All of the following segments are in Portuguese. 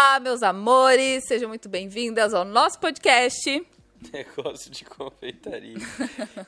Olá, meus amores, sejam muito bem-vindas ao nosso podcast. Negócio de confeitaria.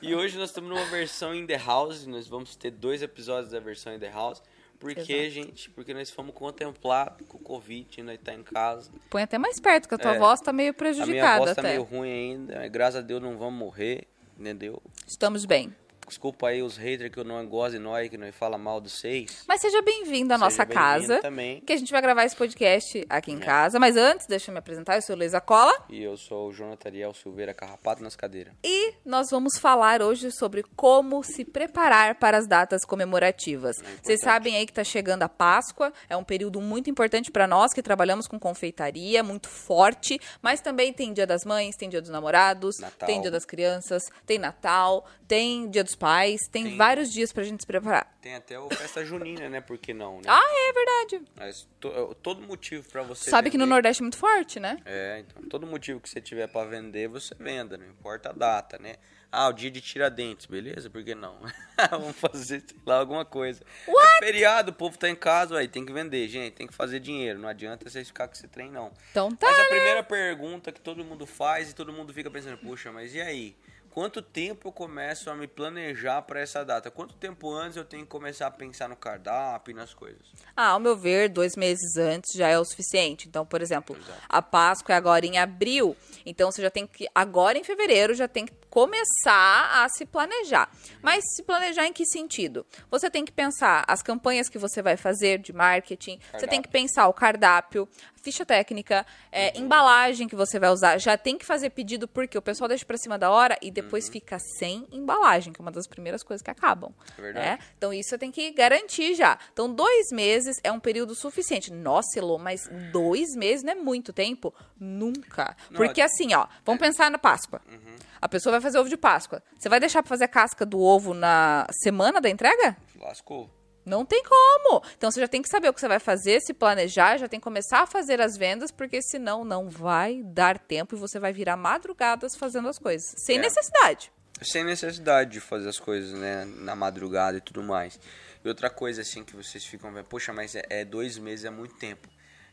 e hoje nós estamos numa versão in the house, nós vamos ter dois episódios da versão in the house. Por quê, gente? Porque nós fomos contemplados com o Covid, nós tá em casa. Põe até mais perto, que a tua É. voz tá meio A prejudicada minha voz tá até. meio ruim ainda, mas graças a Deus não vamos morrer, entendeu? Estamos bem. Desculpa aí os haters que eu não gosto de nós, que nós fala mal dos seis. Mas seja bem-vindo à Seja nossa casa. também. Que a gente vai gravar esse podcast aqui em É. casa. Mas antes, deixa eu me apresentar. Eu sou Luísa Cola. E eu sou o Jonathan Ariel Silveira, carrapato nas cadeiras. E nós vamos falar hoje sobre como se preparar para as datas comemorativas. Vocês sabem aí que está chegando a Páscoa, é um período muito importante para nós que trabalhamos com confeitaria, muito forte, mas também tem Dia das Mães, tem Dia dos Namorados, Natal. tem Dia das Crianças, tem Natal, tem Dia dos Pais, tem, Tem- vários dias pra gente se preparar. Tem até o festa junina, né? Por que não, né? Ah, é verdade. Mas to- todo motivo pra você Sabe que no vender- Nordeste é muito forte, né? É, então, todo motivo que você tiver pra vender, você venda, não importa a data, né? Ah, o dia de Tiradentes, beleza? Por que não? Vamos fazer, sei lá, alguma coisa. É feriado, o povo tá em casa, aí tem que vender, gente, tem que fazer dinheiro. Não adianta vocês ficar com esse trem, não. Então tá, Mas a né? primeira pergunta que todo mundo faz e todo mundo fica pensando, puxa, mas e aí? Quanto tempo eu começo a me planejar pra essa data? Quanto tempo antes eu tenho que começar a pensar no cardápio e nas coisas? Ah, ao meu ver, dois meses antes já é o suficiente. Então, por exemplo, Exato. a Páscoa é agora em abril. Então, você já tem que, agora em fevereiro, já tem que começar a se planejar. Mas se planejar em que sentido? Você tem que pensar as campanhas que você vai fazer de marketing. Você tem que pensar o cardápio, ficha técnica, é, embalagem que você vai usar. Já tem que fazer pedido porque o pessoal deixa pra cima da hora e depois fica sem embalagem, que é uma das primeiras coisas que acabam. É verdade. né? Então isso você tem que garantir já. Então dois meses é um período suficiente. Nossa, Elô, mas dois meses não é muito tempo? Nunca. Não, Porque é- assim, ó, vamos pensar na Páscoa. Uhum. A pessoa vai fazer ovo de Páscoa. Você vai deixar pra fazer a casca do ovo na semana da entrega? Lascou. Não tem como. Então você já tem que saber o que você vai fazer, se planejar, já tem que começar a fazer as vendas, porque senão não vai dar tempo e você vai virar madrugadas fazendo as coisas. Sem É. necessidade. sem necessidade de fazer as coisas, né, na madrugada e tudo mais. E outra coisa, assim, que vocês ficam vendo, poxa, mas é, é dois meses, é muito tempo.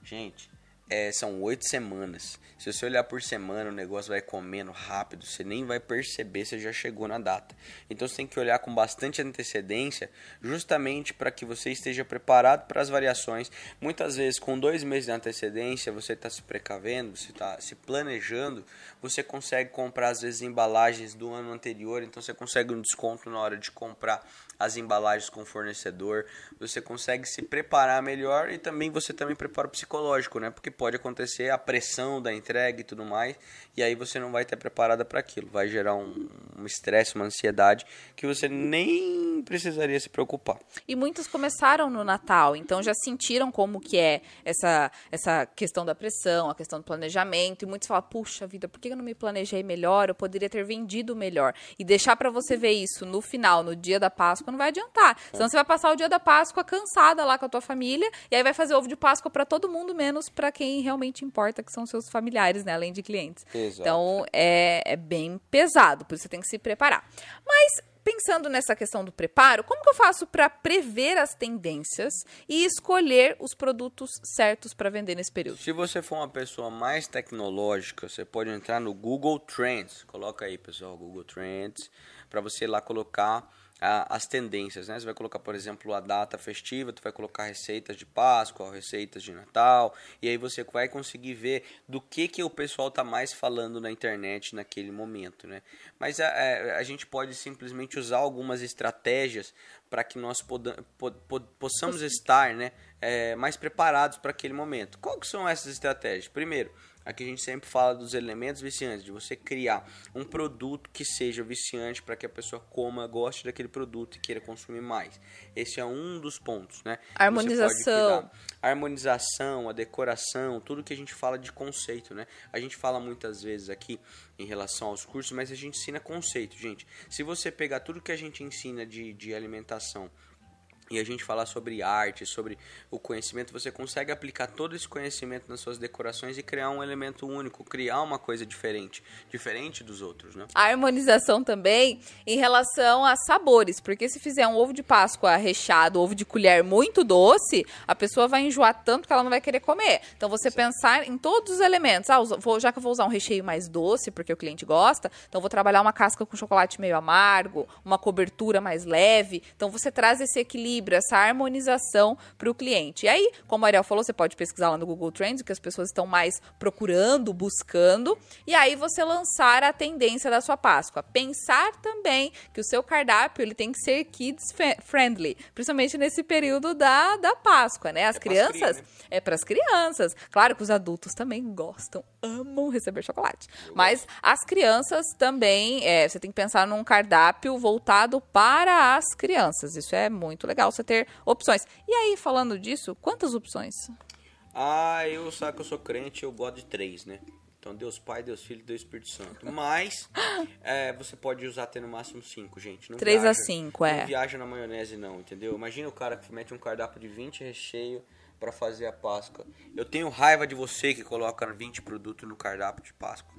Gente, é, são oito semanas. Se você olhar por semana, o negócio vai comendo rápido, você nem vai perceber se já chegou na data. Então você tem que olhar com bastante antecedência, justamente para que você esteja preparado para as variações. Muitas vezes, com dois meses de antecedência, você está se precavendo, você está se planejando, você consegue comprar às vezes embalagens do ano anterior, então você consegue um desconto na hora de comprar as embalagens com o fornecedor, você consegue se preparar melhor e também você também prepara o psicológico, né? Porque pode acontecer a pressão da entrega e tudo mais, e aí você não vai estar preparada para aquilo, vai gerar um um estresse, uma ansiedade que você nem precisaria se preocupar. E muitos começaram no Natal, então já sentiram como que é essa, essa questão da pressão, a questão do planejamento. E muitos falam, puxa vida, por que eu não me planejei melhor? Eu poderia ter vendido melhor. E deixar pra você ver isso no final, no dia da Páscoa, não vai adiantar. Senão você vai passar o dia da Páscoa cansada lá com a tua família, e aí vai fazer ovo de Páscoa pra todo mundo, menos pra quem realmente importa, que são seus familiares, né? Além de clientes. Exato. Então é, é bem pesado, por isso você tem que se preparar. Mas pensando nessa questão do preparo, como que eu faço para prever as tendências e escolher os produtos certos para vender nesse período? Se você for uma pessoa mais tecnológica, você pode entrar no Google Trends. Coloca aí, pessoal, Google Trends, para você lá colocar ah, as tendências, né? Você vai colocar, por exemplo, a data festiva, tu vai colocar receitas de Páscoa, receitas de Natal, e aí você vai conseguir ver do que que o pessoal tá mais falando na internet naquele momento, né? Mas a, a, a gente pode simplesmente usar algumas estratégias para que nós poda, po, po, possamos estar, né, é, mais preparados para aquele momento. Qual que são essas estratégias? Primeiro, aqui a gente sempre fala dos elementos viciantes, de você criar um produto que seja viciante para que a pessoa coma, goste daquele produto e queira consumir mais. Esse é um dos pontos, né? Harmonização. A harmonização, a decoração, tudo que a gente fala de conceito, né? A gente fala muitas vezes aqui em relação aos cursos, mas a gente ensina conceito, gente. Se você pegar tudo que a gente ensina de, de alimentação e a gente falar sobre arte, sobre o conhecimento, você consegue aplicar todo esse conhecimento nas suas decorações e criar um elemento único, criar uma coisa diferente, diferente dos outros, né? A harmonização também em relação a sabores, porque se fizer um ovo de Páscoa recheado, ovo de colher muito doce, a pessoa vai enjoar tanto que ela não vai querer comer. Então você pensar em todos os elementos. Ah, vou, já que eu vou usar um recheio mais doce, porque o cliente gosta, então vou trabalhar uma casca com chocolate meio amargo, uma cobertura mais leve. Então você traz esse equilíbrio equilíbrio, essa harmonização para o cliente. E aí, como a Ariel falou, você pode pesquisar lá no Google Trends, o que as pessoas estão mais procurando, buscando, e aí você lançar a tendência da sua Páscoa. Pensar também que o seu cardápio ele tem que ser kids friendly, principalmente nesse período da, da Páscoa, né? As é crianças né? é para as crianças. Claro que os adultos também gostam, amam receber chocolate, Eu mas gosto. as crianças também, é, você tem que pensar num cardápio voltado para as crianças. Isso é muito legal legal você ter opções. E aí, falando disso, quantas opções? Ah, eu sabe que eu sou crente, eu gosto de três, né? Então, Deus Pai, Deus Filho e Deus Espírito Santo. Mas, é, você pode usar até no máximo cinco, gente. Não Três viaja, a cinco, é. Não viaja na maionese, não, entendeu? Imagina o cara que mete um cardápio de 20 recheio para fazer a Páscoa. Eu tenho raiva de você que coloca 20 produtos no cardápio de Páscoa.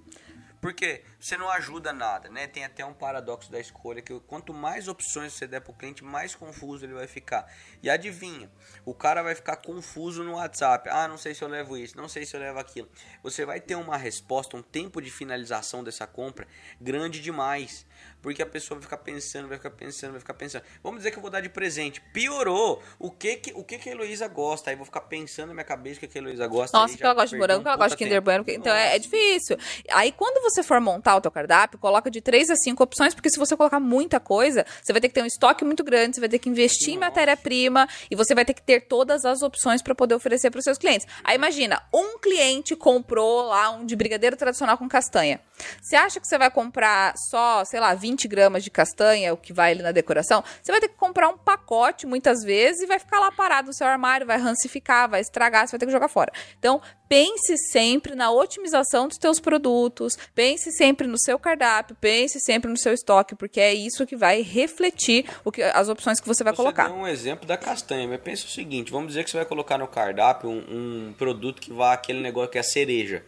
Porque você não ajuda nada, né? Tem até um paradoxo da escolha que quanto mais opções você der para o cliente, mais confuso ele vai ficar. E adivinha, o cara vai ficar confuso no WhatsApp. Ah, não sei se eu levo isso, não sei se eu levo aquilo. Você vai ter uma resposta, um tempo de finalização dessa compra grande demais. Porque a pessoa vai ficar pensando, vai ficar pensando, vai ficar pensando. Vamos dizer que eu vou dar de presente. Piorou. O que que, o que, que a Heloísa gosta? Aí vou ficar pensando na minha cabeça o que, que a Heloísa gosta. Nossa, que ela gosta de morango, que ela gosta de Kinder Bueno. Então é, é, difícil. Aí quando você for montar o teu cardápio, coloca de 3 a 5 opções, porque se você colocar muita coisa, você vai ter que ter um estoque muito grande, você vai ter que investir Nossa. em matéria-prima e você vai ter que ter todas as opções para poder oferecer para os seus clientes. Aí imagina, um cliente comprou lá um de brigadeiro tradicional com castanha. Você acha que você vai comprar só, sei lá, 20 gramas de castanha, o que vai ali na decoração? Você vai ter que comprar um pacote muitas vezes e vai ficar lá parado no seu armário, vai rancificar, vai estragar, você vai ter que jogar fora. Então, pense sempre na otimização dos seus produtos, pense sempre no seu cardápio, pense sempre no seu estoque, porque é isso que vai refletir o que, as opções que você vai você colocar. Deu um exemplo da castanha, mas pensa o seguinte, vamos dizer que você vai colocar no cardápio um, um produto que vai aquele negócio que é a cereja.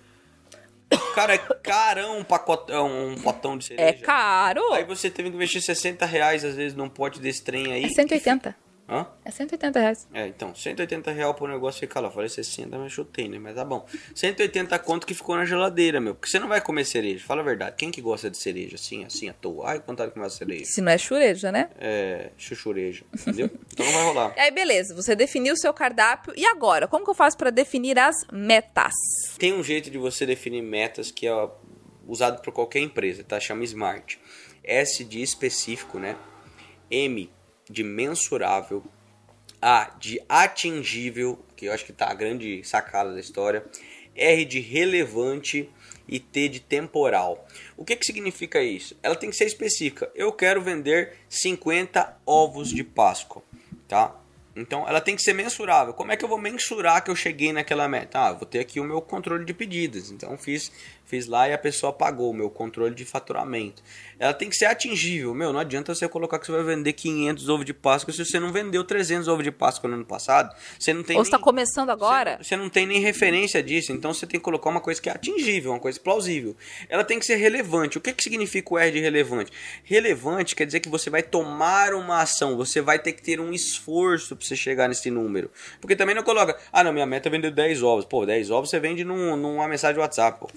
Cara, é carão um pacotão, um potão de cereja. É caro. Aí você teve que investir 60 reais, às vezes, num pote desse trem aí. É 180. Hã? É 180 reais. É, então, 180 reais pro negócio ficar lá. Falei 60, mas chutei, né? Mas tá bom. 180 conto que ficou na geladeira, meu. Porque você não vai comer cereja. Fala a verdade. Quem que gosta de cereja assim, assim, à toa? Ai, vontade de comer cereja. Se não é chureja, né? É, chuchureja. Entendeu? então não vai rolar. Aí, beleza. Você definiu o seu cardápio. E agora? Como que eu faço para definir as metas? Tem um jeito de você definir metas que é usado por qualquer empresa, tá? Chama SMART. S de específico, né? M de mensurável, A de atingível, que eu acho que tá a grande sacada da história, R de relevante e T de temporal. O que, que significa isso? Ela tem que ser específica. Eu quero vender 50 ovos de Páscoa, tá? Então ela tem que ser mensurável. Como é que eu vou mensurar que eu cheguei naquela meta? Ah, vou ter aqui o meu controle de pedidas. Então fiz, fiz lá e a pessoa pagou o meu controle de faturamento. Ela tem que ser atingível. Meu, não adianta você colocar que você vai vender 500 ovos de Páscoa se você não vendeu 300 ovos de Páscoa no ano passado. Você não tem Ou está começando agora? Você, você, não tem nem referência disso. Então você tem que colocar uma coisa que é atingível, uma coisa plausível. Ela tem que ser relevante. O que, que significa o R de relevante? Relevante quer dizer que você vai tomar uma ação. Você vai ter que ter um esforço para você chegar nesse número. Porque também não coloca, ah não, minha meta é vender 10 ovos. Pô, 10 ovos você vende num, numa mensagem de WhatsApp, pô.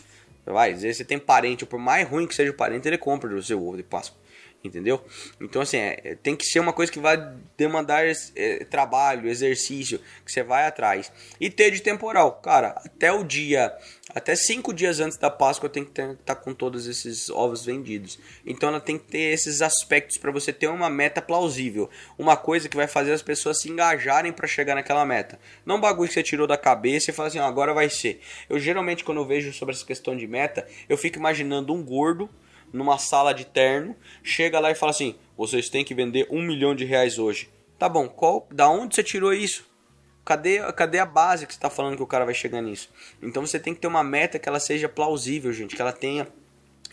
Vai, dizer, você tem parente, por mais ruim que seja o parente, ele compra o seu ovo de Páscoa. Entendeu? Então, assim, é, tem que ser uma coisa que vai demandar é, trabalho, exercício, que você vai atrás. E ter de temporal. Cara, até o dia, até cinco dias antes da Páscoa, tem que estar tá com todos esses ovos vendidos. Então, ela tem que ter esses aspectos para você ter uma meta plausível. Uma coisa que vai fazer as pessoas se engajarem para chegar naquela meta. Não bagulho que você tirou da cabeça e fala assim, ah, agora vai ser. Eu geralmente, quando eu vejo sobre essa questão de meta, eu fico imaginando um gordo numa sala de terno, chega lá e fala assim: vocês têm que vender um milhão de reais hoje. Tá bom, qual, da onde você tirou isso? Cadê, cadê a base que você está falando que o cara vai chegar nisso? Então você tem que ter uma meta que ela seja plausível, gente, que ela tenha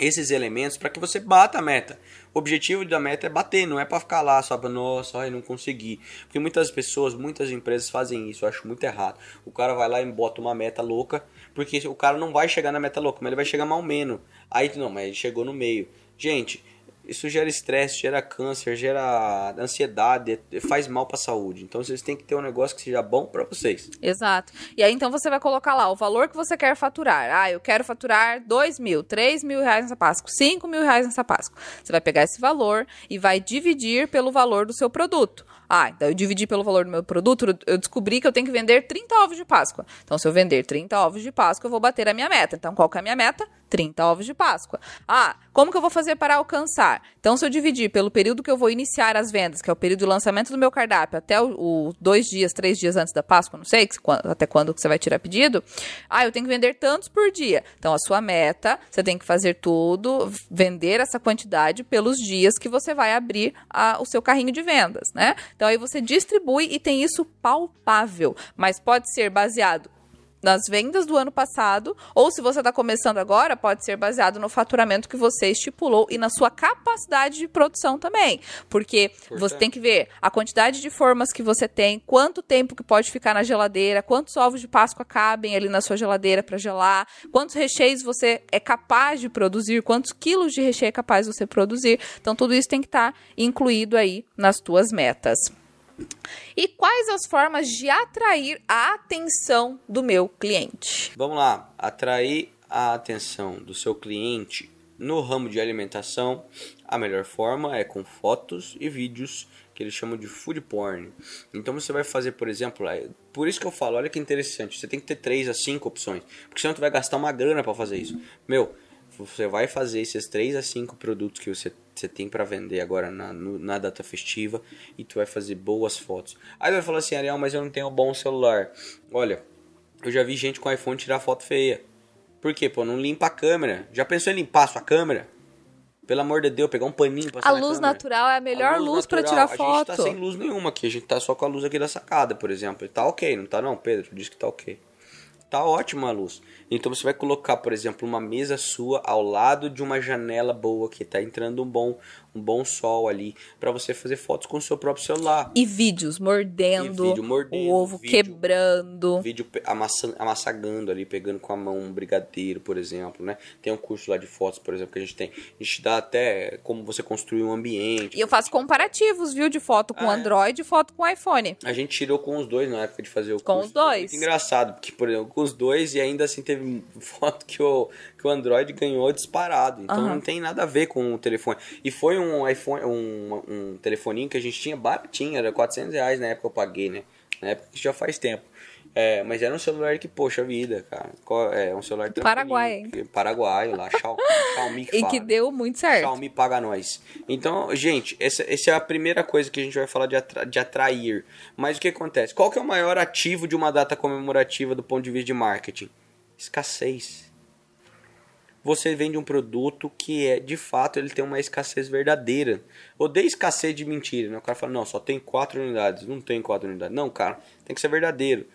esses elementos para que você bata a meta. O objetivo da meta é bater, não é para ficar lá só para nossa, ai, não consegui. Porque muitas pessoas, muitas empresas fazem isso, eu acho muito errado. O cara vai lá e bota uma meta louca, porque o cara não vai chegar na meta louca, mas ele vai chegar mal menos. Aí não, mas ele chegou no meio. Gente, isso gera estresse, gera câncer, gera ansiedade, faz mal para a saúde. Então vocês têm que ter um negócio que seja bom para vocês. Exato. E aí então você vai colocar lá o valor que você quer faturar. Ah, eu quero faturar 2 mil, 3 mil reais nessa Páscoa, 5 mil reais nessa Páscoa. Você vai pegar esse valor e vai dividir pelo valor do seu produto. Ah, então eu dividi pelo valor do meu produto, eu descobri que eu tenho que vender 30 ovos de Páscoa. Então, se eu vender 30 ovos de Páscoa, eu vou bater a minha meta. Então, qual que é a minha meta? 30 ovos de Páscoa. Ah, como que eu vou fazer para alcançar? Então, se eu dividir pelo período que eu vou iniciar as vendas, que é o período de lançamento do meu cardápio, até o, o dois dias, três dias antes da Páscoa, não sei até quando você vai tirar pedido. Ah, eu tenho que vender tantos por dia. Então, a sua meta, você tem que fazer tudo, vender essa quantidade pelos dias que você vai abrir a, o seu carrinho de vendas, né? Então aí você distribui e tem isso palpável, mas pode ser baseado nas vendas do ano passado, ou se você está começando agora, pode ser baseado no faturamento que você estipulou e na sua capacidade de produção também. Porque Portanto. você tem que ver a quantidade de formas que você tem, quanto tempo que pode ficar na geladeira, quantos ovos de Páscoa cabem ali na sua geladeira para gelar, quantos recheios você é capaz de produzir, quantos quilos de recheio é capaz de você produzir. Então, tudo isso tem que estar tá incluído aí nas tuas metas. E quais as formas de atrair a atenção do meu cliente? Vamos lá, atrair a atenção do seu cliente no ramo de alimentação, a melhor forma é com fotos e vídeos que eles chamam de food porn. Então você vai fazer, por exemplo, é, por isso que eu falo, olha que interessante, você tem que ter 3 a 5 opções, porque senão tu vai gastar uma grana para fazer isso. Meu, você vai fazer esses 3 a 5 produtos que você, você tem para vender agora na, no, na data festiva e tu vai fazer boas fotos. Aí vai falar assim, Ariel, mas eu não tenho um bom celular. Olha, eu já vi gente com iPhone tirar foto feia. Por quê? Pô, não limpa a câmera. Já pensou em limpar a sua câmera? Pelo amor de Deus, pegar um paninho pra A luz natural é a melhor a luz, luz para tirar foto. A gente tá sem luz nenhuma aqui. A gente tá só com a luz aqui da sacada, por exemplo. E tá ok, não tá não, Pedro? Diz que tá ok. Tá ótima a luz. Então você vai colocar, por exemplo, uma mesa sua ao lado de uma janela boa que está entrando um bom, um bom sol ali para você fazer fotos com o seu próprio celular. E vídeos mordendo, e vídeo mordendo o ovo vídeo, quebrando, vídeo amassa, amassagando ali, pegando com a mão um brigadeiro, por exemplo, né? Tem um curso lá de fotos, por exemplo, que a gente tem. A gente dá até como você construir um ambiente. E eu faço comparativos, viu, de foto com ah, é? Android e foto com iPhone. A gente tirou com os dois na época de fazer o com curso. os dois. Muito engraçado, porque por exemplo, com os dois e ainda assim teve foto que o, que o Android ganhou disparado. Então uhum. não tem nada a ver com o telefone. E foi um iPhone, um, um telefoninho que a gente tinha baratinho, era 400 reais na época eu paguei, né? Na época que já faz tempo. É, mas era um celular que, poxa vida, cara. É um celular Paraguai. Paraguaio lá, Xiaomi que E que deu muito certo. Xiaomi paga nós. Então, gente, essa, essa é a primeira coisa que a gente vai falar de, atra, de atrair. Mas o que acontece? Qual que é o maior ativo de uma data comemorativa do ponto de vista de marketing? Escassez. Você vende um produto que é, de fato, ele tem uma escassez verdadeira. Odeio escassez de mentira, né? O cara fala, não, só tem quatro unidades. Não tem quatro unidades. Não, cara, tem que ser verdadeiro.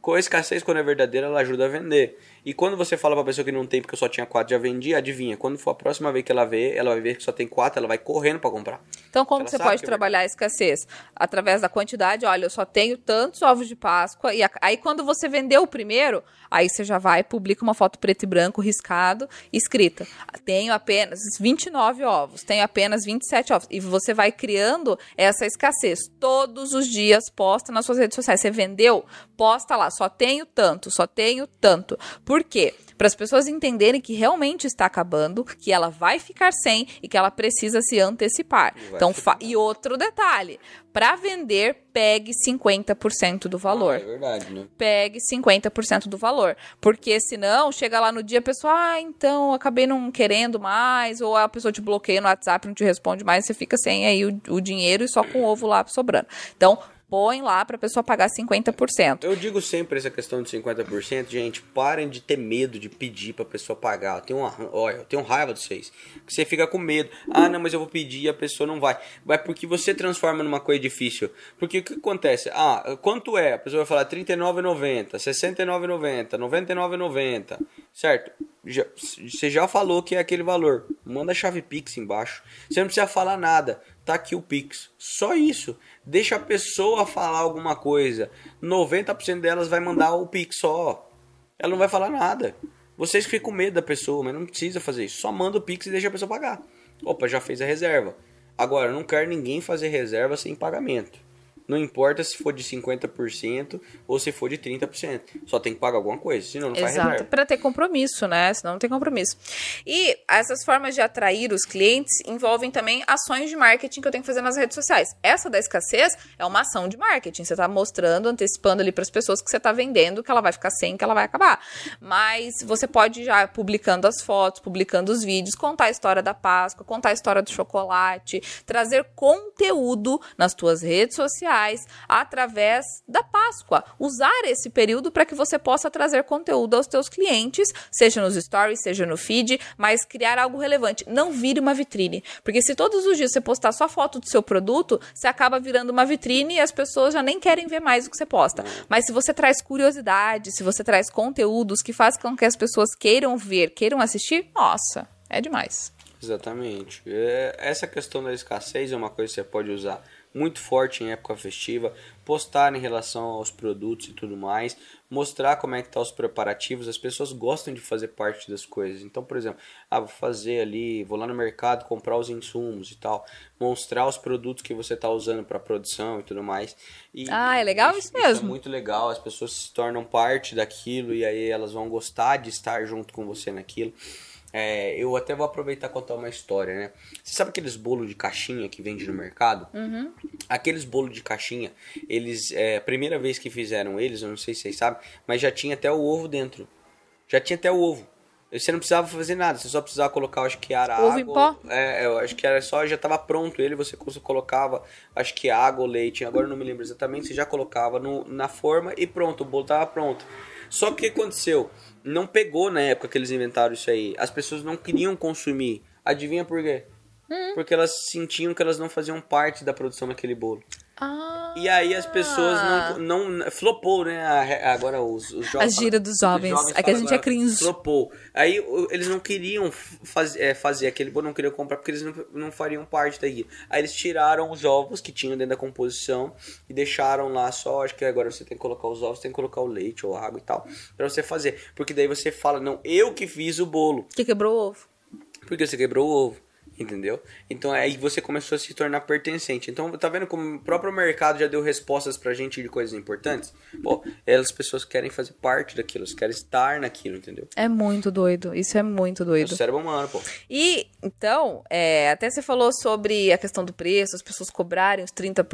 Com a escassez, quando é verdadeira, ela ajuda a vender. E quando você fala pra pessoa que não tem porque eu só tinha quatro, já vendi, adivinha. Quando for a próxima vez que ela vê, ela vai ver que só tem quatro, ela vai correndo para comprar. Então, como você pode trabalhar a escassez? Através da quantidade, olha, eu só tenho tantos ovos de Páscoa. E aí, quando você vendeu o primeiro, aí você já vai publica uma foto preto e branco, riscado, escrita. Tenho apenas 29 ovos, tenho apenas 27 ovos. E você vai criando essa escassez. Todos os dias, posta nas suas redes sociais. Você vendeu? Posta lá, só tenho tanto, só tenho tanto. Por por quê? Para as pessoas entenderem que realmente está acabando, que ela vai ficar sem e que ela precisa se antecipar. Então, e outro detalhe: para vender, pegue 50% do valor. Ah, é verdade, né? Pegue 50% do valor. Porque senão, chega lá no dia, a pessoa, ah, então acabei não querendo mais, ou a pessoa te bloqueia no WhatsApp, não te responde mais, você fica sem aí o, o dinheiro e só com o ovo lá sobrando. Então, põe lá para a pessoa pagar 50%. Eu digo sempre essa questão de 50%, gente, parem de ter medo de pedir para a pessoa pagar. Eu tenho uma, olha, eu tenho raiva de vocês. Você fica com medo. Ah, não, mas eu vou pedir e a pessoa não vai. Vai porque você transforma numa coisa difícil. Porque o que acontece? Ah, quanto é? A pessoa vai falar 39,90, 69,90, 99,90, certo? Já, você já falou que é aquele valor. Manda a chave Pix embaixo. Você não precisa falar nada. Tá aqui o Pix. Só isso. Deixa a pessoa falar alguma coisa. 90% delas vai mandar o Pix só. Ela não vai falar nada. Vocês ficam com medo da pessoa, mas não precisa fazer isso. Só manda o Pix e deixa a pessoa pagar. Opa, já fez a reserva. Agora, não quero ninguém fazer reserva sem pagamento. Não importa se for de 50% ou se for de 30%. Só tem que pagar alguma coisa, senão não Exato. faz reserva. Para ter compromisso, né? Senão não tem compromisso. E essas formas de atrair os clientes envolvem também ações de marketing que eu tenho que fazer nas redes sociais. Essa da escassez é uma ação de marketing. Você está mostrando, antecipando ali para as pessoas que você está vendendo, que ela vai ficar sem, que ela vai acabar. Mas você pode já publicando as fotos, publicando os vídeos, contar a história da Páscoa, contar a história do chocolate, trazer conteúdo nas tuas redes sociais através da Páscoa. Usar esse período para que você possa trazer conteúdo aos teus clientes, seja nos stories, seja no feed, mas criar algo relevante. Não vire uma vitrine, porque se todos os dias você postar só foto do seu produto, você acaba virando uma vitrine e as pessoas já nem querem ver mais o que você posta. Mas se você traz curiosidade, se você traz conteúdos que fazem com que as pessoas queiram ver, queiram assistir, nossa, é demais. Exatamente. É, essa questão da escassez é uma coisa que você pode usar muito forte em época festiva, postar em relação aos produtos e tudo mais, mostrar como é que tá os preparativos, as pessoas gostam de fazer parte das coisas. Então, por exemplo, ah, vou fazer ali, vou lá no mercado comprar os insumos e tal, mostrar os produtos que você está usando para produção e tudo mais. E, ah, é legal isso, isso mesmo. Isso é muito legal, as pessoas se tornam parte daquilo e aí elas vão gostar de estar junto com você naquilo. É, eu até vou aproveitar e contar uma história, né? Você sabe aqueles bolos de caixinha que vende no mercado? Uhum. Aqueles bolos de caixinha, eles, é, a primeira vez que fizeram eles, eu não sei se vocês sabem, mas já tinha até o ovo dentro. Já tinha até o ovo. Você não precisava fazer nada, você só precisava colocar, acho que era ovo água. Em pó? É, eu acho que era só, já estava pronto ele, você colocava, acho que água ou leite, agora não me lembro exatamente, você já colocava no, na forma e pronto, o bolo estava pronto. Só que o que aconteceu? Não pegou na época que eles inventaram isso aí. As pessoas não queriam consumir. Adivinha por quê? Hum. Porque elas sentiam que elas não faziam parte da produção daquele bolo. Ah. E aí as pessoas não. não flopou, né? Agora os, os jovens. A gira dos jovens. jovens é que a gente é cringe. Flopou. Aí eles não queriam faz, é, fazer aquele bolo, não queriam comprar porque eles não, não fariam parte daí. Aí eles tiraram os ovos que tinham dentro da composição e deixaram lá só. Acho que agora você tem que colocar os ovos, tem que colocar o leite ou água e tal. Pra você fazer. Porque daí você fala, não, eu que fiz o bolo. Que quebrou o ovo. Porque você quebrou o ovo. Entendeu? Então aí você começou a se tornar pertencente. Então tá vendo como o próprio mercado já deu respostas pra gente de coisas importantes? Pô, elas pessoas querem fazer parte daquilo, elas querem estar naquilo, entendeu? É muito doido. Isso é muito doido. É o cérebro humano, pô. E então, é, até você falou sobre a questão do preço, as pessoas cobrarem os 30%,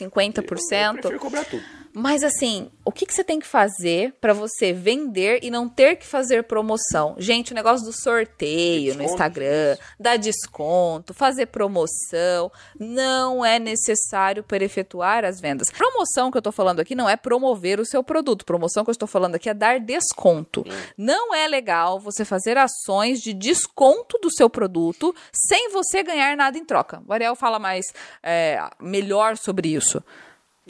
50%. Eu, eu prefiro cobrar tudo. Mas assim, o que, que você tem que fazer para você vender e não ter que fazer promoção? Gente, o negócio do sorteio no Instagram, dar desconto, fazer promoção, não é necessário para efetuar as vendas. Promoção que eu tô falando aqui não é promover o seu produto. Promoção que eu estou falando aqui é dar desconto. Não é legal você fazer ações de desconto do seu produto sem você ganhar nada em troca. O Ariel fala mais é, melhor sobre isso.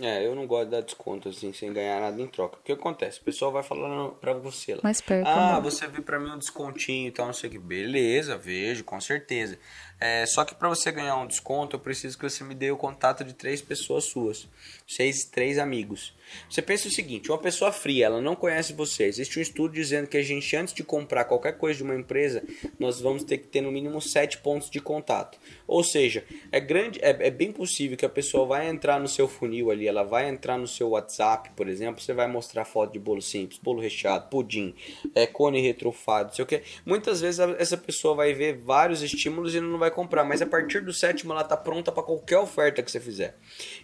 É, eu não gosto de dar desconto assim, sem ganhar nada em troca. O que acontece? O pessoal vai falando pra você lá. Mais perto. Ah, você viu pra mim um descontinho e tal, não sei o que. Beleza, vejo, com certeza. É, só que para você ganhar um desconto, eu preciso que você me dê o contato de três pessoas suas. Seis, três amigos. Você pensa o seguinte, uma pessoa fria, ela não conhece você. Existe um estudo dizendo que a gente, antes de comprar qualquer coisa de uma empresa, nós vamos ter que ter no mínimo sete pontos de contato. Ou seja, é grande, é, é bem possível que a pessoa vai entrar no seu funil ali, ela vai entrar no seu WhatsApp, por exemplo, você vai mostrar foto de bolo simples, bolo recheado, pudim, é, cone retrofado, sei o que. Muitas vezes essa pessoa vai ver vários estímulos e não vai comprar, mas a partir do sétimo ela está pronta para qualquer oferta que você fizer.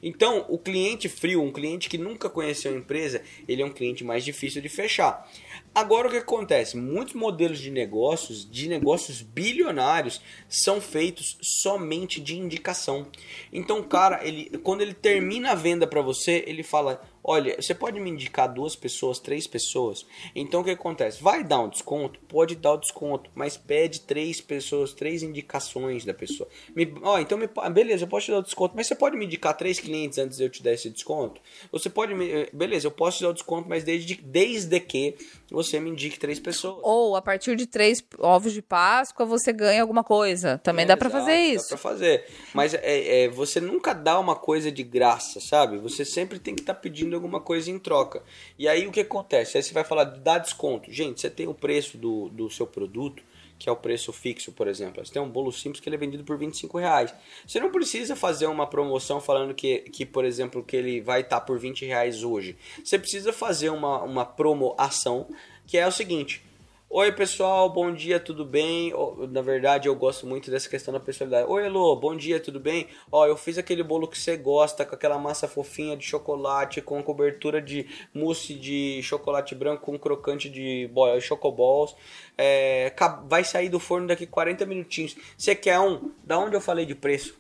Então, o cliente frio, um cliente que nunca conheceu a empresa, ele é um cliente mais difícil de fechar. Agora o que acontece? Muitos modelos de negócios, de negócios bilionários, são feitos somente de indicação. Então, o cara, ele, quando ele termina a venda para você, ele fala: Olha, você pode me indicar duas pessoas, três pessoas? Então o que acontece? Vai dar um desconto? Pode dar o desconto, mas pede três pessoas, três indicações da pessoa. Me, ó, então me, beleza, eu posso te dar o desconto, mas você pode me indicar três clientes antes de eu te dar esse desconto? Você pode me, eh, beleza, eu posso te dar o desconto, mas desde, desde que você me indique três pessoas. Ou a partir de três ovos de Páscoa você ganha alguma coisa. Também é, dá para fazer isso. Dá pra fazer. Mas é, é, você nunca dá uma coisa de graça, sabe? Você sempre tem que estar tá pedindo pedindo alguma coisa em troca. E aí o que acontece? Aí você vai falar, dá desconto. Gente, você tem o preço do, do seu produto, que é o preço fixo, por exemplo. Você tem um bolo simples que ele é vendido por 25 reais. Você não precisa fazer uma promoção falando que, que por exemplo, que ele vai estar tá por 20 reais hoje. Você precisa fazer uma, uma promoção que é o seguinte Oi, pessoal, bom dia, tudo bem? Na verdade, eu gosto muito dessa questão da personalidade. Oi, Elô, bom dia, tudo bem? Ó, eu fiz aquele bolo que você gosta, com aquela massa fofinha de chocolate, com cobertura de mousse de chocolate branco com crocante de chocoballs. É, vai sair do forno daqui 40 minutinhos. Você quer um? Da onde eu falei de preço?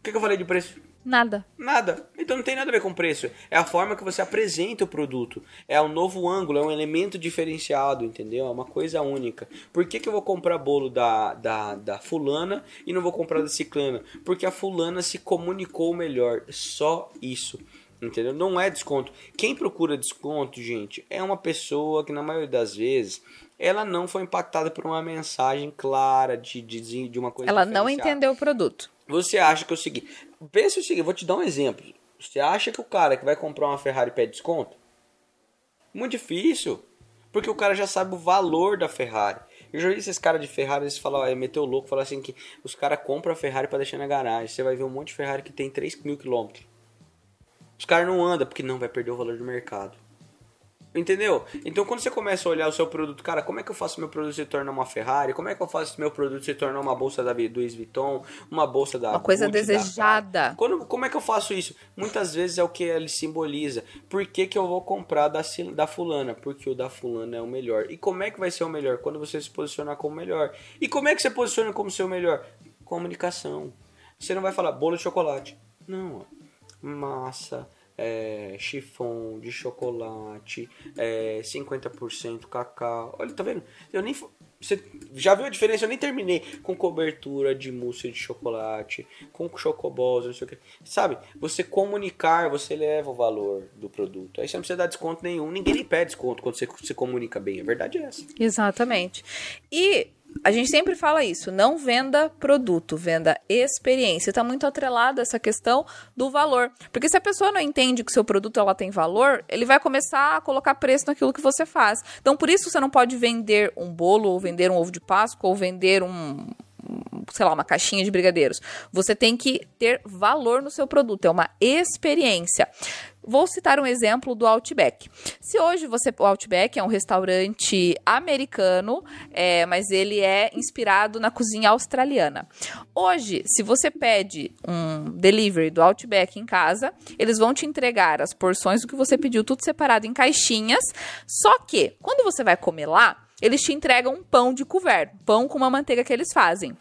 O que, que eu falei de preço? Nada. Nada. Então não tem nada a ver com preço. É a forma que você apresenta o produto. É um novo ângulo, é um elemento diferenciado, entendeu? É uma coisa única. Por que, que eu vou comprar bolo da, da, da fulana e não vou comprar da ciclana? Porque a fulana se comunicou melhor. Só isso. Entendeu? Não é desconto. Quem procura desconto, gente, é uma pessoa que na maioria das vezes ela não foi impactada por uma mensagem clara de, de, de uma coisa Ela não entendeu o produto. Você acha que é o seguinte, pensa o seguinte, vou te dar um exemplo. Você acha que o cara que vai comprar uma Ferrari pede desconto? Muito difícil. Porque o cara já sabe o valor da Ferrari. Eu já vi esses caras de Ferrari, eles falam, é, meteu louco, falar assim que os caras compram a Ferrari para deixar na garagem. Você vai ver um monte de Ferrari que tem 3 mil quilômetros. Os caras não andam porque não vai perder o valor do mercado. Entendeu? Então quando você começa a olhar o seu produto, cara, como é que eu faço meu produto se tornar uma Ferrari? Como é que eu faço meu produto se tornar uma bolsa da Louis Vuitton, uma bolsa da Uma coisa Gucci, desejada. Da... Quando, como é que eu faço isso? Muitas vezes é o que ele simboliza. Por que, que eu vou comprar da, da fulana? Porque o da fulana é o melhor. E como é que vai ser o melhor? Quando você se posicionar como melhor. E como é que você posiciona como seu melhor? Comunicação. Você não vai falar bolo de chocolate. Não, massa é, chifão de chocolate, é, 50% cacau. Olha, tá vendo? Eu nem. Você já viu a diferença? Eu nem terminei com cobertura de mousse de chocolate, com chocoballs, não sei o que. Sabe? Você comunicar, você eleva o valor do produto. Aí você não precisa dar desconto nenhum. Ninguém nem pede desconto quando você se comunica bem. A verdade é essa. Exatamente. E a gente sempre fala isso, não venda produto, venda experiência. Está muito atrelado essa questão do valor. Porque se a pessoa não entende que o seu produto ela tem valor, ele vai começar a colocar preço naquilo que você faz. Então, por isso você não pode vender um bolo, ou vender um ovo de Páscoa, ou vender um, sei lá, uma caixinha de brigadeiros. Você tem que ter valor no seu produto, é uma experiência. Vou citar um exemplo do Outback. Se hoje você. O Outback é um restaurante americano, é, mas ele é inspirado na cozinha australiana. Hoje, se você pede um delivery do Outback em casa, eles vão te entregar as porções do que você pediu, tudo separado em caixinhas. Só que, quando você vai comer lá, eles te entregam um pão de couvert, pão com uma manteiga que eles fazem.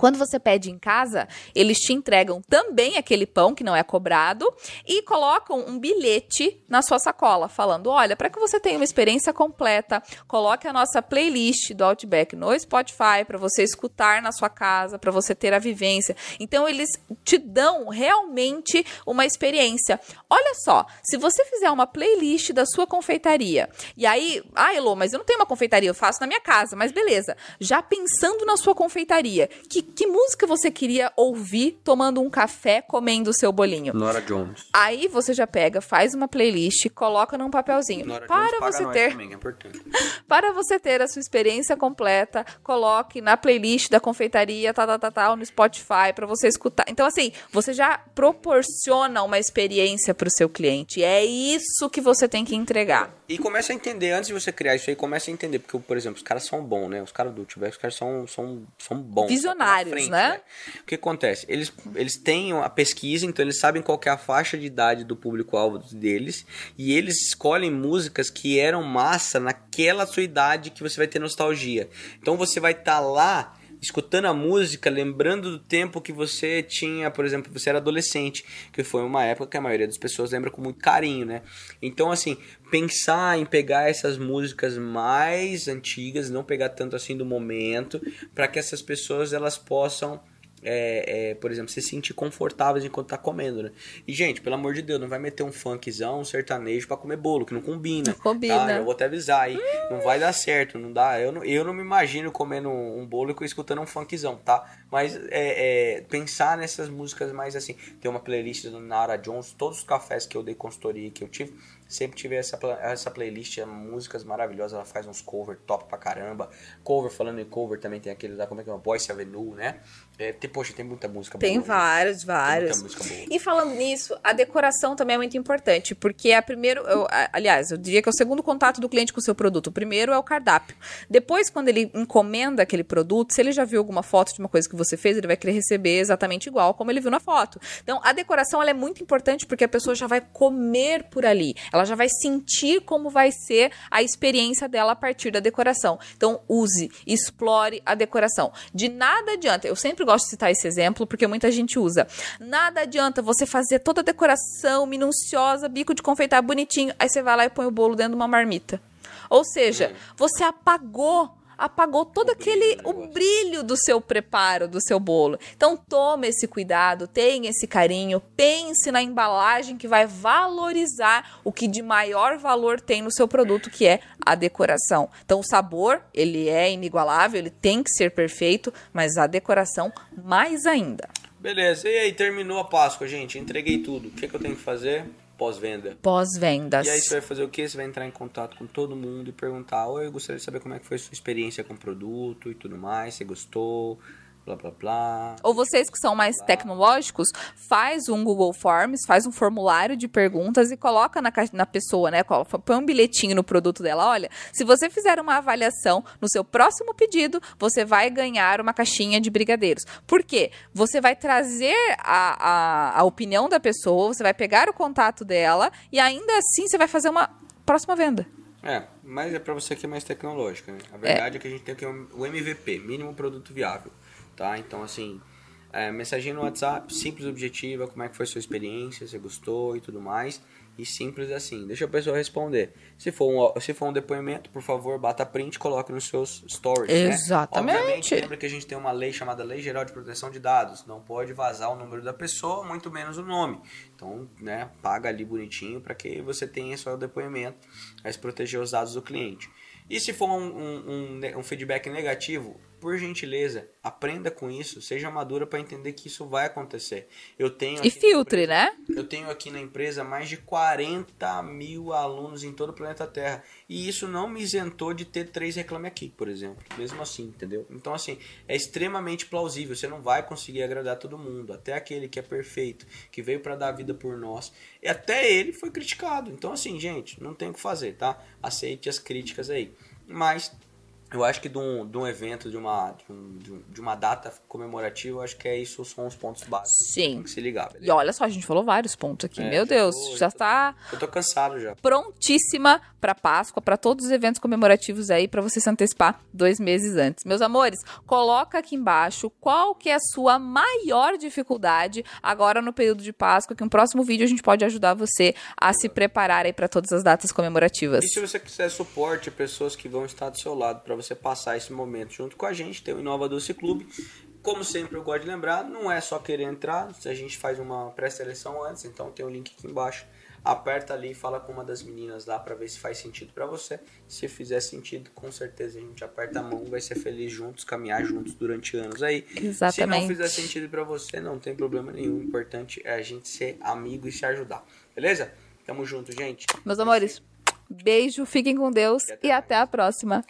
Quando você pede em casa, eles te entregam também aquele pão que não é cobrado e colocam um bilhete na sua sacola, falando: olha, para que você tenha uma experiência completa, coloque a nossa playlist do Outback no Spotify para você escutar na sua casa, para você ter a vivência. Então, eles te dão realmente uma experiência. Olha só, se você fizer uma playlist da sua confeitaria, e aí, ah, Elô, mas eu não tenho uma confeitaria, eu faço na minha casa, mas beleza. Já pensando na sua confeitaria, que que música você queria ouvir tomando um café, comendo o seu bolinho? Nora Jones. Aí você já pega, faz uma playlist, coloca num papelzinho. Nora para Jones você ter também, é importante. para você ter a sua experiência completa, coloque na playlist da confeitaria, tal, tal, tal, tal no Spotify para você escutar. Então assim, você já proporciona uma experiência para o seu cliente. É isso que você tem que entregar. E começa a entender, antes de você criar isso aí, começa a entender. Porque, por exemplo, os caras são bons, né? Os caras do Tubex, os caras são, são, são bons. Visionários, frente, né? né? O que acontece? Eles, eles têm a pesquisa, então eles sabem qual é a faixa de idade do público-alvo deles. E eles escolhem músicas que eram massa naquela sua idade que você vai ter nostalgia. Então você vai estar tá lá escutando a música, lembrando do tempo que você tinha, por exemplo, você era adolescente, que foi uma época que a maioria das pessoas lembra com muito carinho, né? Então, assim, pensar em pegar essas músicas mais antigas, não pegar tanto assim do momento, para que essas pessoas elas possam é, é, por exemplo, se sentir confortáveis enquanto tá comendo, né? E, gente, pelo amor de Deus, não vai meter um funkzão, um sertanejo para comer bolo, que não combina. Não combina. Tá? Eu vou até avisar aí. Hum. Não vai dar certo, não dá. Eu não, eu não me imagino comendo um bolo e escutando um funkzão, tá? Mas é, é, pensar nessas músicas mais assim. Tem uma playlist do Nara Jones, todos os cafés que eu dei consultoria que eu tive, sempre tive essa, essa playlist, é músicas maravilhosas, ela faz uns cover top pra caramba. Cover, falando em cover, também tem aquele da, como é que é, Voice Avenue, né? É, tem, poxa, tem muita música tem boa. Vários, vários, tem música boa. E falando nisso, a decoração também é muito importante, porque é a primeiro, eu, aliás, eu diria que é o segundo contato do cliente com o seu produto. O primeiro é o cardápio. Depois, quando ele encomenda aquele produto, se ele já viu alguma foto de uma coisa que você fez, ele vai querer receber exatamente igual como ele viu na foto. Então, a decoração é muito importante porque a pessoa já vai comer por ali. Ela já vai sentir como vai ser a experiência dela a partir da decoração. Então, use, explore a decoração. De nada adianta, eu sempre gosto de citar esse exemplo porque muita gente usa. Nada adianta você fazer toda a decoração minuciosa, bico de confeitar bonitinho, aí você vai lá e põe o bolo dentro de uma marmita. Ou seja, você apagou apagou todo aquele brilho, o brilho do seu preparo, do seu bolo. Então tome esse cuidado, tenha esse carinho, pense na embalagem que vai valorizar o que de maior valor tem no seu produto, que é a decoração. Então o sabor, ele é inigualável, ele tem que ser perfeito, mas a decoração mais ainda. Beleza, e aí terminou a Páscoa, gente. Entreguei tudo. O que, é que eu tenho que fazer? Pós-venda. Pós-vendas. E aí você vai fazer o quê? Você vai entrar em contato com todo mundo e perguntar: Oi, eu gostaria de saber como é que foi a sua experiência com o produto e tudo mais. Você gostou? Blá blá blá. Ou vocês que são mais blá. tecnológicos, faz um Google Forms, faz um formulário de perguntas e coloca na, na pessoa, né? Põe um bilhetinho no produto dela. Olha, se você fizer uma avaliação no seu próximo pedido, você vai ganhar uma caixinha de brigadeiros. Por quê? Você vai trazer a, a, a opinião da pessoa, você vai pegar o contato dela e ainda assim você vai fazer uma próxima venda. É, mas é para você que é mais tecnológica. Né? A verdade é. é que a gente tem que o MVP, mínimo produto viável tá? Então, assim, é, mensagem no WhatsApp, simples, objetiva, como é que foi sua experiência, você gostou e tudo mais. E simples assim, deixa a pessoa responder. Se for um, se for um depoimento, por favor, bata print e coloque nos seus stories. Né? Exatamente. Né? Obviamente, lembra que a gente tem uma lei chamada Lei Geral de Proteção de Dados. Não pode vazar o número da pessoa, muito menos o nome. Então, né, paga ali bonitinho para que você tenha só o depoimento, mas proteger os dados do cliente. E se for um, um, um, um feedback negativo, por gentileza, aprenda com isso, seja madura para entender que isso vai acontecer. Eu tenho e filtre, empresa, né? Eu tenho aqui na empresa mais de 40 mil alunos em todo o planeta Terra. E isso não me isentou de ter três reclame aqui, por exemplo. Mesmo assim, entendeu? Então, assim, é extremamente plausível. Você não vai conseguir agradar todo mundo. Até aquele que é perfeito, que veio para dar a vida por nós. E até ele foi criticado. Então, assim, gente, não tem o que fazer, tá? Aceite as críticas aí. Mas eu acho que de um, de um evento, de uma, de, um, de, uma data comemorativa, eu acho que é isso são os pontos básicos. Sim. Tem que se ligar, beleza? E olha só, a gente falou vários pontos aqui. É, Meu Deus, tô, já está. Eu tô cansado já. Prontíssima para Páscoa, para todos os eventos comemorativos aí, para você se antecipar dois meses antes. Meus amores, coloca aqui embaixo qual que é a sua maior dificuldade agora no período de Páscoa, que no próximo vídeo a gente pode ajudar você a se preparar aí para todas as datas comemorativas. E se você quiser suporte, pessoas que vão estar do seu lado para você passar esse momento junto com a gente, tem o Inova Doce Clube. Como sempre eu gosto de lembrar, não é só querer entrar, a gente faz uma pré-seleção antes, então tem o um link aqui embaixo. Aperta ali e fala com uma das meninas lá para ver se faz sentido para você. Se fizer sentido, com certeza a gente aperta a mão, vai ser feliz juntos, caminhar juntos durante anos aí. Exatamente. Se não fizer sentido para você, não tem problema nenhum. O importante é a gente ser amigo e se ajudar. Beleza? Tamo junto, gente. Meus amores, beijo, fiquem com Deus e até, e até a próxima.